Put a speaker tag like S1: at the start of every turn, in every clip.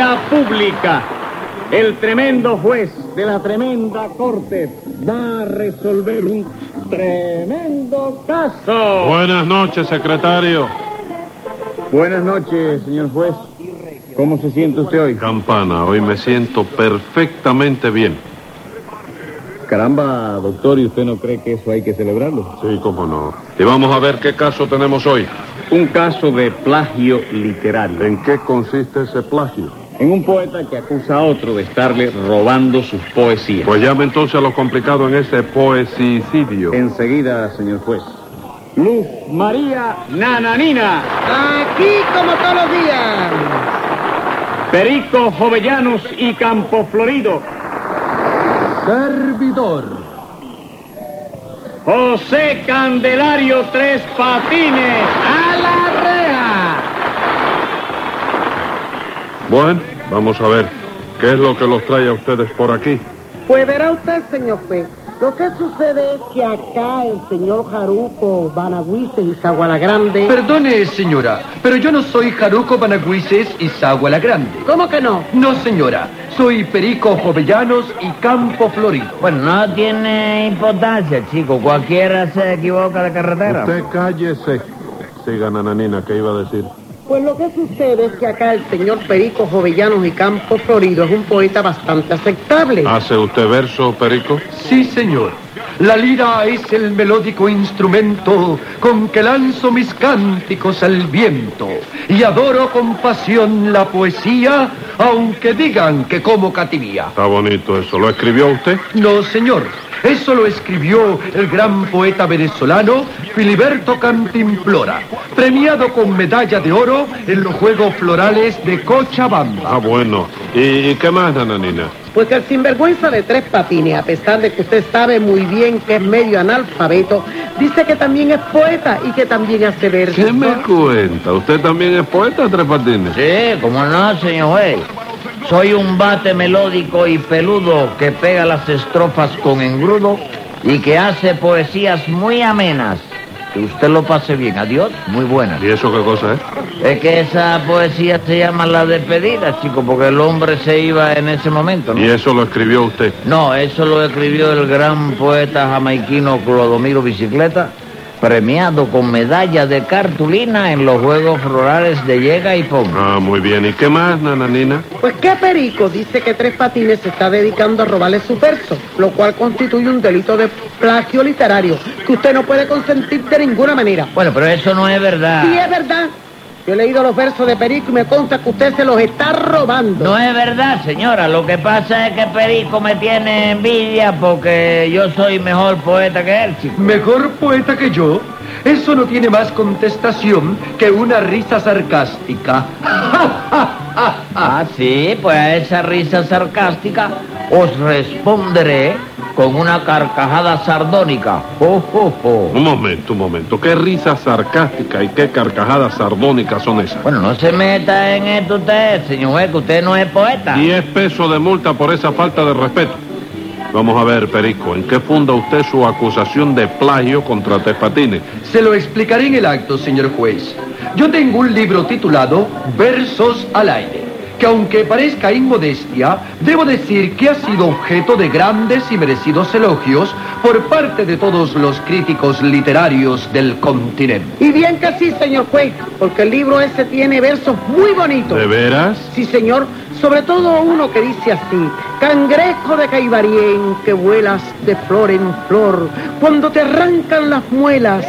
S1: audiencia pública. El tremendo juez de la tremenda corte va a resolver un tremendo caso.
S2: Buenas noches, secretario.
S1: Buenas noches, señor juez. ¿Cómo se siente usted hoy?
S2: Campana, hoy me siento perfectamente bien.
S1: Caramba, doctor, ¿y usted no cree que eso hay que celebrarlo?
S2: Sí, cómo no. Y vamos a ver qué caso tenemos hoy.
S1: Un caso de plagio literario.
S2: ¿En qué consiste ese plagio?
S1: En un poeta que acusa a otro de estarle robando sus poesías.
S2: Pues llame entonces a lo complicado en ese poesicidio.
S1: Enseguida, señor juez. Luz María Nananina.
S3: Aquí como todos los días.
S1: Perico Jovellanos y Campo Florido.
S3: Servidor.
S1: José Candelario Tres Patines.
S3: A la reja.
S2: Bueno, vamos a ver. ¿Qué es lo que los trae a ustedes por aquí?
S3: Pues verá usted, señor juez. Lo que sucede es que acá el señor Jaruco, Banagüises y Zaguala Grande...
S4: Perdone, señora, pero yo no soy Jaruco Banagüises y Sagua la Grande.
S3: ¿Cómo que no?
S4: No, señora. Soy Perico Jovellanos y Campo Florido.
S5: Bueno, no tiene importancia, chico. Cualquiera se equivoca de carretera.
S2: Usted cállese. Siga, nananina, ¿qué iba a decir?
S3: Pues lo que sucede es que acá el señor Perico Jovellanos y Campo Florido es un poeta bastante aceptable.
S2: ¿Hace usted verso, Perico?
S4: Sí, señor. La lira es el melódico instrumento con que lanzo mis cánticos al viento y adoro con pasión la poesía, aunque digan que como cativía.
S2: Está bonito eso. ¿Lo escribió usted?
S4: No, señor. Eso lo escribió el gran poeta venezolano Filiberto Cantimplora, premiado con medalla de oro en los Juegos Florales de Cochabamba.
S2: Ah, bueno. ¿Y, qué más, nananina?
S3: Pues que el sinvergüenza de tres patines, a pesar de que usted sabe muy bien que es medio analfabeto, dice que también es poeta y que también hace versos.
S2: ¿Qué me cuenta? ¿Usted también es poeta, Tres Patines?
S5: Sí, como no, señor juez. Soy un bate melódico y peludo que pega las estrofas con engrudo y que hace poesías muy amenas. Que usted lo pase bien. Adiós, muy buenas.
S2: ¿Y eso qué cosa es?
S5: Es que esa poesía se llama La despedida, chico, porque el hombre se iba en ese momento, ¿no?
S2: ¿Y eso lo escribió usted?
S5: No, eso lo escribió el gran poeta jamaiquino Clodomiro Bicicleta, premiado con medalla de cartulina en los Juegos Florales de Llega y Pon.
S2: Ah, muy bien. ¿Y qué más, nananina?
S3: Pues que Perico dice que Tres Patines se está dedicando a robarle su verso, lo cual constituye un delito de plagio literario que usted no puede consentir de ninguna manera.
S5: Bueno, pero eso no es verdad.
S3: Sí, es verdad. Yo he leído los versos de Perico y me consta que usted se los está robando.
S5: No es verdad, señora. Lo que pasa es que Perico me tiene envidia porque yo soy mejor poeta que él, chico.
S4: ¿Mejor poeta que yo? Eso no tiene más contestación que una risa sarcástica.
S5: Ah, sí, pues a esa risa sarcástica os responderé con una carcajada sardónica. ¡Jo, jo, jo!
S2: Un momento, un momento. ¿Qué risa sarcástica y qué carcajadas sardónicas son esas?
S5: Bueno, no se meta en esto usted, señor juez, que usted no es poeta.
S2: Diez pesos de multa por esa falta de respeto. Vamos a ver, Perico, ¿en qué funda usted su acusación de plagio contra Tres Patines?
S4: Se lo explicaré en el acto, señor juez. Yo tengo un libro titulado Versos al aire, que aunque parezca inmodestia, debo decir que ha sido objeto de grandes y merecidos elogios por parte de todos los críticos literarios del continente.
S3: Y bien que sí, señor juez, porque el libro ese tiene versos muy bonitos.
S2: ¿De veras?
S3: Sí, señor, sobre todo uno que dice así, cangrejo de Caibarien que vuelas de flor en flor, cuando te arrancan las muelas,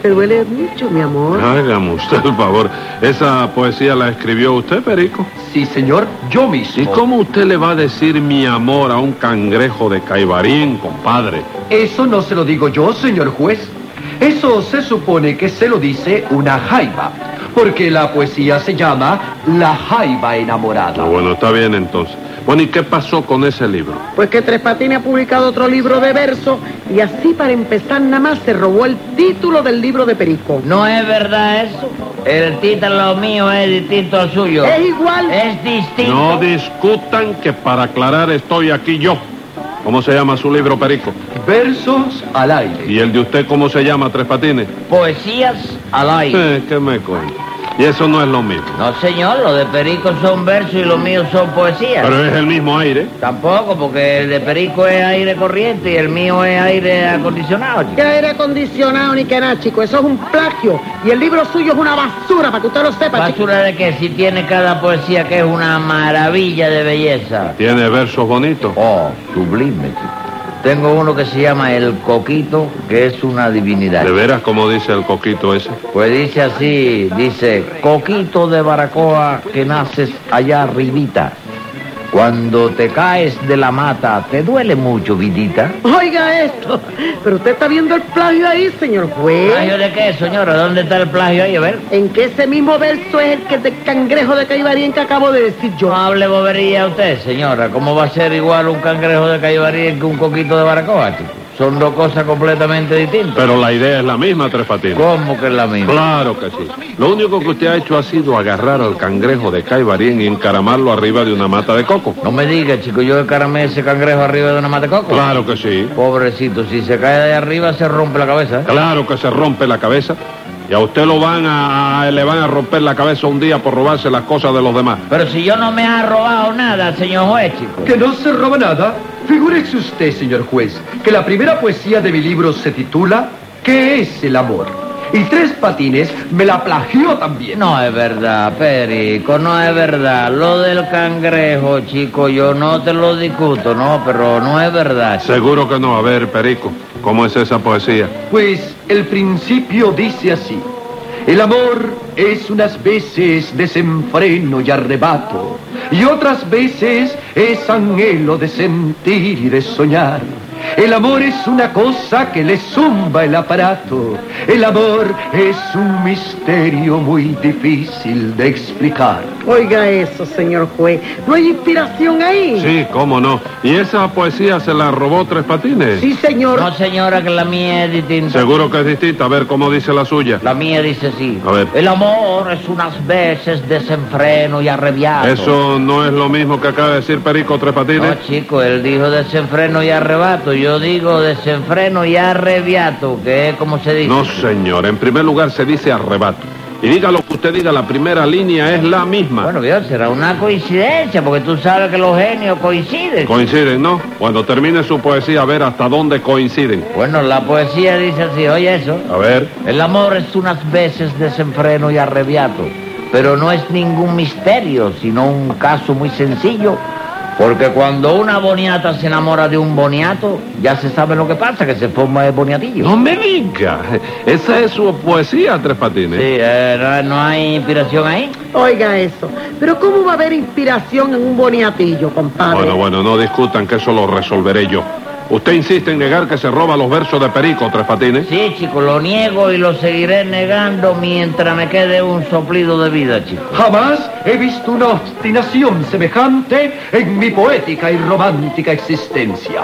S3: te duele mucho, mi amor.
S2: Hágame usted el favor. ¿Esa poesía la escribió usted, Perico?
S4: Sí, señor, yo mismo.
S2: ¿Y cómo usted le va a decir mi amor a un cangrejo de Caibarín, compadre?
S4: Eso no se lo digo yo, señor juez. Eso se supone que se lo dice una jaiba, porque la poesía se llama La jaiba enamorada.
S2: Ah, bueno, está bien entonces. Bueno, ¿y qué pasó con ese libro?
S3: Pues que Tres Patines ha publicado otro libro de versos y así para empezar nada más se robó el título del libro de Perico.
S5: No es verdad eso. El título mío es distinto al suyo.
S3: Es igual.
S5: Es distinto.
S2: No discutan que para aclarar estoy aquí yo. ¿Cómo se llama su libro, Perico?
S4: Versos al aire.
S2: ¿Y el de usted cómo se llama, Tres Patines?
S5: Poesías al aire.
S2: Eh, ¿Qué me cuenta? Y eso no es lo mismo.
S5: No, señor, lo de Perico son versos y los míos son poesías.
S2: Pero es el mismo aire.
S5: Tampoco, porque el de Perico es aire corriente y el mío es aire acondicionado, chico.
S3: Que aire acondicionado ni que nada, chico. Eso es un plagio. Y el libro suyo es una basura, para que usted lo sepa, chico.
S5: ¿Basura de qué? Si tiene cada poesía que es una maravilla de belleza.
S2: Tiene versos bonitos.
S5: Oh, sublime, chico. Tengo uno que se llama El Coquito, que es una divinidad.
S2: ¿De veras como dice el coquito ese?
S5: Pues dice así, dice, Coquito de Baracoa que naces allá arribita. Cuando te caes de la mata, ¿te duele mucho, vidita?
S3: Oiga esto. Pero usted está viendo el plagio ahí, señor juez.
S5: ¿Plagio de qué, señora? ¿Dónde está el plagio ahí? A ver.
S3: En que ese mismo verso es el que de cangrejo de Caibarien que acabo de decir yo.
S5: No hable bobería usted, señora. ¿Cómo va a ser igual un cangrejo de Caibarín que un coquito de Baracoa, chico? Son dos cosas completamente distintas.
S2: Pero la idea es la misma, Tres Patines.
S5: ¿Cómo que es la misma?
S2: Claro que sí. Lo único que usted ha hecho ha sido agarrar al cangrejo de Caibarien y encaramarlo arriba de una mata de coco.
S5: No me diga, chico, yo encaramé ese cangrejo arriba de una mata de coco.
S2: Claro que sí.
S5: Pobrecito, si se cae de arriba se rompe la cabeza. ¿eh?
S2: Claro que se rompe la cabeza. Y a usted lo van a, a- le van a romper la cabeza un día por robarse las cosas de los demás.
S5: Pero si yo no me ha robado nada, señor juez, chico.
S4: Que no se roba nada. Figúrese usted, señor juez, que la primera poesía de mi libro se titula ¿Qué es el amor? Y Tres Patines me la plagió también.
S5: No es verdad, Perico, no es verdad. Lo del cangrejo, chico, yo no te lo discuto, no, pero no es verdad. chico.
S2: Seguro que no. A ver, Perico, ¿cómo es esa poesía?
S4: Pues el principio dice así. El amor es unas veces desenfreno y arrebato, y otras veces es anhelo de sentir y de soñar. El amor es una cosa que le zumba el aparato. El amor es un misterio muy difícil de explicar.
S3: Oiga eso, señor juez. ¿No hay inspiración ahí?
S2: Sí, cómo no. ¿Y esa poesía se la robó Tres Patines?
S3: Sí, señor.
S5: No, señora, que la mía es distinta.
S2: Seguro que es distinta. A ver cómo dice la suya.
S5: La mía dice así.
S2: A ver.
S5: El amor es unas veces desenfreno y arrebiado.
S2: Eso no es lo mismo que acaba de decir Perico Tres
S5: No,
S2: Patines.
S5: chico, él dijo desenfreno y arrebato. Yo digo desenfreno y arrebiato, que es como se dice.
S2: No, señor. En primer lugar se dice arrebato. Y diga lo que usted diga, la primera línea es la misma.
S5: Bueno, Dios, será una coincidencia, porque tú sabes que los genios coinciden.
S2: Coinciden, ¿no? Cuando termine su poesía, a ver hasta dónde coinciden.
S5: bueno, la poesía dice así, oye eso.
S2: A ver.
S5: El amor es unas veces desenfreno y arrebiato, pero no es ningún misterio, sino un caso muy sencillo. Porque cuando una boniata se enamora de un boniato, ya se sabe lo que pasa, que se forma el boniatillo.
S2: No me diga. Esa es su poesía, Tres Patines.
S5: Sí, eh, no, no hay inspiración ahí.
S3: Oiga eso. Pero ¿cómo va a haber inspiración en un boniatillo, compadre?
S2: Bueno, bueno, no discutan que eso lo resolveré yo. Usted insiste en negar que se roba los versos de Perico, Tres Patines.
S5: Sí, chico, lo niego y lo seguiré negando mientras me quede un soplido de vida, chico.
S4: Jamás he visto una obstinación semejante en mi poética y romántica existencia.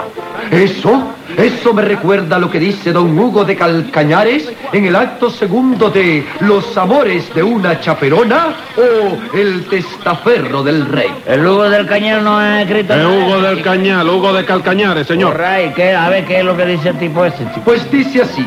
S4: Eso, eso me recuerda lo que dice don Hugo de Calcañares en el acto segundo de Los amores de una chaperona o El testaferro del rey.
S5: El Hugo del Cañal no ha escrito
S2: Es
S5: nada,
S2: Hugo del. Cañal, Hugo de Calcañares, señor.
S5: Alright, ¿qué? A ver, ¿qué es lo que dice el tipo ese, chico?
S4: Pues dice así,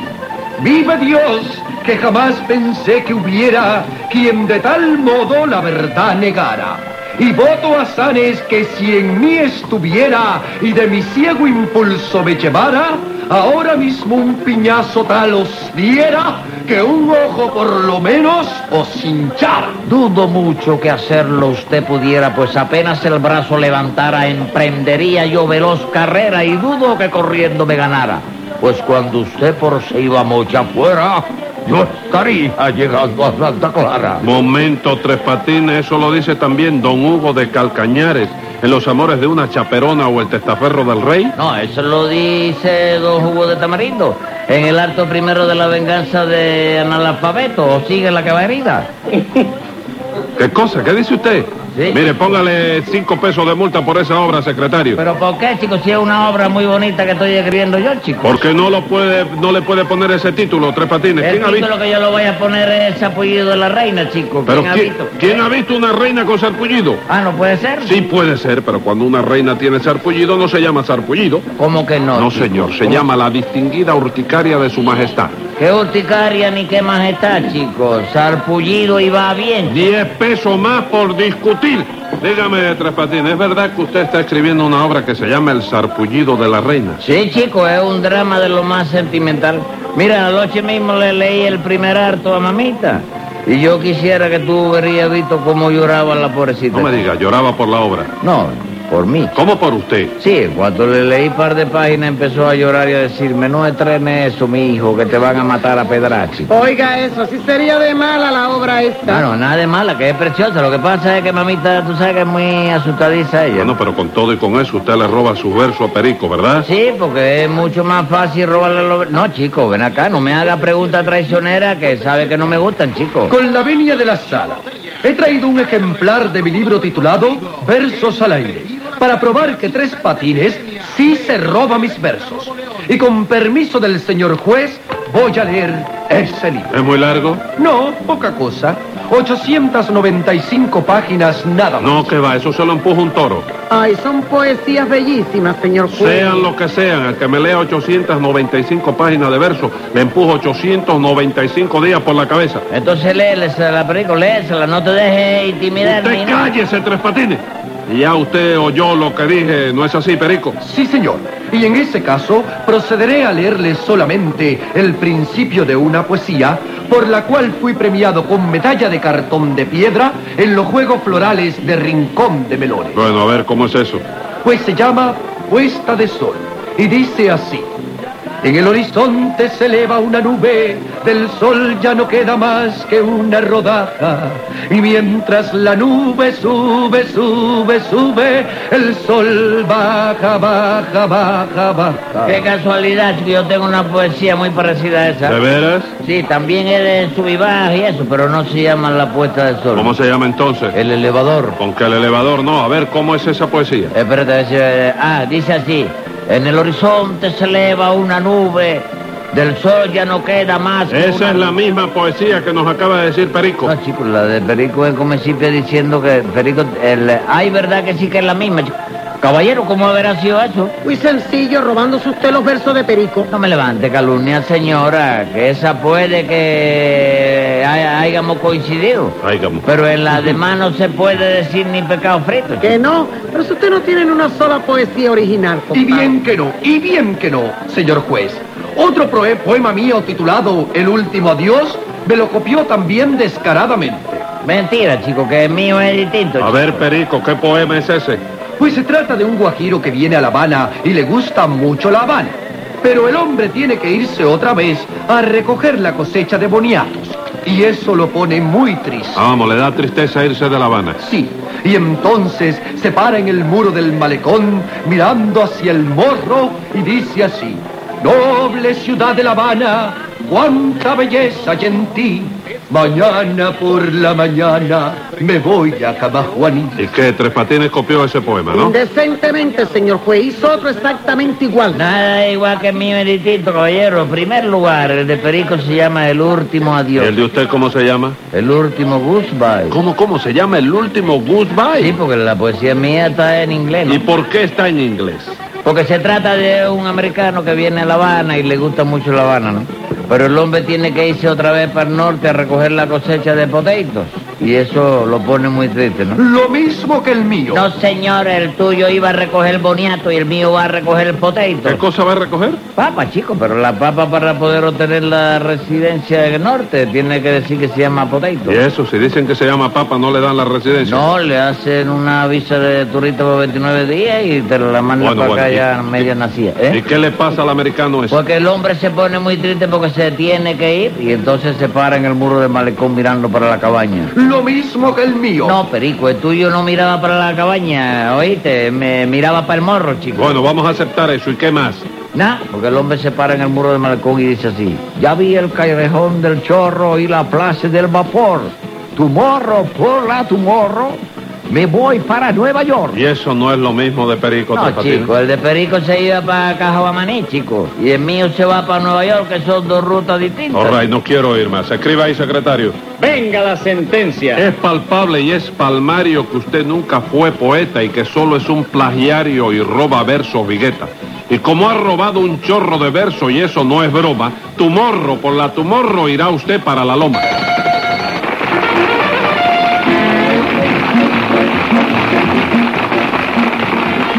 S4: vive Dios, que jamás pensé que hubiera quien de tal modo la verdad negara. Y voto a Sanes que si en mí estuviera y de mi ciego impulso me llevara, ahora mismo un piñazo tal os diera que un ojo por lo menos os hinchara.
S5: Dudo mucho que hacerlo usted pudiera, pues apenas el brazo levantara, emprendería yo veloz carrera y dudo que corriendo me ganara. Pues cuando usted por se iba mocha fuera, yo estaría llegando a Santa Clara.
S2: Momento, Tres Patines, eso lo dice también don Hugo de Calcañares en Los amores de una chaperona o el testaferro del rey.
S5: No, eso lo dice don Hugo de Tamarindo, en el acto primero de la venganza de analfabeto, o sigue la caballería.
S2: ¿Qué cosa? ¿Qué dice usted?
S5: Sí.
S2: Mire, póngale cinco pesos de multa por esa obra, secretario.
S5: Pero ¿por qué, chico? Si es una obra muy bonita que estoy escribiendo yo, chico.
S2: Porque no lo puede, no le puede poner ese título, Tres Patines.
S5: El
S2: ¿Quién ha visto?
S5: que yo lo voy a poner es apellido de la reina, chico.
S2: Pero
S5: ¿Quién ha
S2: ¿quién,
S5: visto?
S2: quién ha visto una reina con sarpullido?
S5: Ah, ¿no puede ser?
S2: Sí puede ser, pero cuando una reina tiene sarpullido no se llama sarpullido.
S5: ¿Cómo que no?
S2: No,
S5: chico?
S2: señor, se
S5: ¿Cómo?
S2: llama la distinguida urticaria de su majestad.
S5: ¿Qué urticaria ni qué majestad, chico? Sarpullido y va bien.
S2: Diez pesos más por discutir. Dígame, Tres Patines, ¿es verdad que usted está escribiendo una obra que se llama El sarpullido de la reina?
S5: Sí, chico, es un drama de lo más sentimental. Mira, anoche mismo le leí el primer harto a mamita. Y yo quisiera que tú hubieras visto cómo lloraba la pobrecita.
S2: No me diga, lloraba por la obra.
S5: No, por mí.
S2: ¿Cómo por usted?
S5: Sí, cuando le leí par de páginas empezó a llorar y a decirme, no estrenes eso, mi hijo, que te van a matar a pedrachi.
S3: Oiga eso, si sería de mala la obra esta.
S5: Bueno, nada de mala, que es preciosa. Lo que pasa es que mamita, tú sabes que es muy asustadiza ella.
S2: Bueno, pero con todo y con eso usted le roba su verso a Perico, ¿verdad?
S5: Sí, porque es mucho más fácil robarle los... No, chico, ven acá, no me haga preguntas traicioneras que sabe que no me gustan, chico.
S4: Con la venia de la sala, he traído un ejemplar de mi libro titulado Versos al aire, para probar que Tres Patines sí se roba mis versos. Y con permiso del señor juez, voy a leer ese libro.
S2: ¿Es muy largo?
S4: No, poca cosa. 895 páginas nada más.
S2: No, que va, eso se lo empuja un toro.
S3: Ay, son poesías bellísimas, señor juez.
S2: Sean lo que sean, al que me lea 895 páginas de verso, le empujo 895 días por la cabeza.
S5: Entonces léesela, perico, léesela, no te dejes intimidar ni
S2: Usted
S5: nada.
S2: cállese, Tres Patines. Ya usted oyó lo que dije, ¿no es así, Perico?
S4: Sí, señor. Y en ese caso, procederé a leerles solamente el principio de una poesía por la cual fui premiado con medalla de cartón de piedra en los Juegos Florales de Rincón de Melones.
S2: Bueno, a ver, ¿cómo es eso?
S4: Pues se llama Puesta de Sol y dice así. En el horizonte se eleva una nube, del sol ya no queda más que una rodaja. Y mientras la nube sube, sube, sube, el sol baja, baja, baja, baja.
S5: Qué casualidad, chico, yo tengo una poesía muy parecida a esa.
S2: ¿De veras?
S5: Sí, también es de sub y baja y eso, pero no se llama la puesta del sol.
S2: ¿Cómo se llama entonces?
S5: El elevador.
S2: Con que el elevador no. A ver, ¿cómo es esa poesía?
S5: Espérate, a ver si- eh, ah, dice así. En el horizonte se eleva una nube, del sol ya no queda más. que
S2: Esa
S5: una-
S2: es la misma poesía que nos acaba de decir Perico.
S5: No, chicos, la de Perico es como siempre diciendo que Perico... El, ay, verdad que sí que es la misma. Caballero, ¿cómo habrá sido eso?
S3: Muy sencillo, robándose usted los versos de Perico.
S5: No me levante calumnia, señora, que esa puede que hayamos coincidido.
S2: Áigamo.
S5: Pero en la demás no se puede decir ni pecado frito.
S3: Que no, pero si usted no tiene una sola poesía original,
S4: Y
S3: compadre.
S4: bien que no, y bien que no, señor juez. Otro poema mío titulado El último adiós me lo copió también descaradamente.
S5: Mentira, chico, que el mío es distinto.
S2: A ver, Perico, ¿qué poema es ese?
S4: Pues se trata de un guajiro que viene a La Habana y le gusta mucho La Habana. Pero el hombre tiene que irse otra vez a recoger la cosecha de boniatos. Y eso lo pone muy triste.
S2: Vamos, le da tristeza irse de La Habana.
S4: Sí, y entonces se para en el muro del malecón mirando hacia el morro y dice así, Noble ciudad de La Habana, cuánta belleza hay en ti. Mañana por la mañana me voy a Camajuaní.
S2: ¿Y qué? Tres Patines copió ese poema, ¿no?
S3: Indecentemente, señor juez, hizo otro exactamente igual.
S5: Nada igual que el mío caballero. En primer lugar, el de Perico se llama El Último
S2: ¿Y
S5: Adiós.
S2: el de usted cómo se llama?
S5: El Último Goodbye.
S2: ¿Cómo, cómo se llama? El último
S5: Sí,
S2: Goodbye.
S5: porque la poesía mía está en inglés, ¿no?
S2: ¿Y por qué está en inglés?
S5: Porque se trata de un americano que viene a La Habana y le gusta mucho La Habana, ¿no? Pero el hombre tiene que irse otra vez para el norte a recoger la cosecha de potatoes. Y eso lo pone muy triste, ¿no?
S4: Lo mismo que el mío.
S5: No, señor, el tuyo iba a recoger boniato y el mío va a recoger el
S2: ¿Qué
S5: potato.
S2: cosa va a recoger?
S5: Papa, chico, pero la papa para poder obtener la residencia del norte tiene que decir que se llama potato.
S2: Y eso, si dicen que se llama papa, no le dan la residencia.
S5: No, le hacen una visa de turista por 29 días y te la mandan
S2: Bueno,
S5: para
S2: bueno,
S5: acá
S2: y-
S5: ya media nacida.
S2: ¿Y
S5: ¿eh?
S2: qué le pasa al americano ese?
S5: Porque el hombre se pone muy triste porque se tiene que ir y entonces se para en el muro del malecón mirando para la cabaña.
S4: Lo mismo que el mío.
S5: No, Perico, el tuyo no miraba para la cabaña, oíste, me miraba para el morro, chico.
S2: Bueno, vamos a aceptar eso. ¿Y qué más?
S5: Nah, porque el hombre se para en el muro del malecón y dice así, ya vi el callejón del chorro y la plaza del vapor. Tu morro, por la tu morro, me voy para Nueva York.
S2: Y eso no es lo mismo de Perico
S5: No, chico, el de Perico se iba para Cajahuamaní, chico. Y el mío se va para Nueva York, que son dos rutas distintas.
S2: All right, no quiero oír más. Escriba ahí, secretario.
S1: Venga la sentencia.
S2: Es palpable y es palmario que usted nunca fue poeta y que solo es un plagiario y roba versos vigueta. Y como ha robado un chorro de versos y eso no es broma, tu morro por la tu morro irá usted para la loma.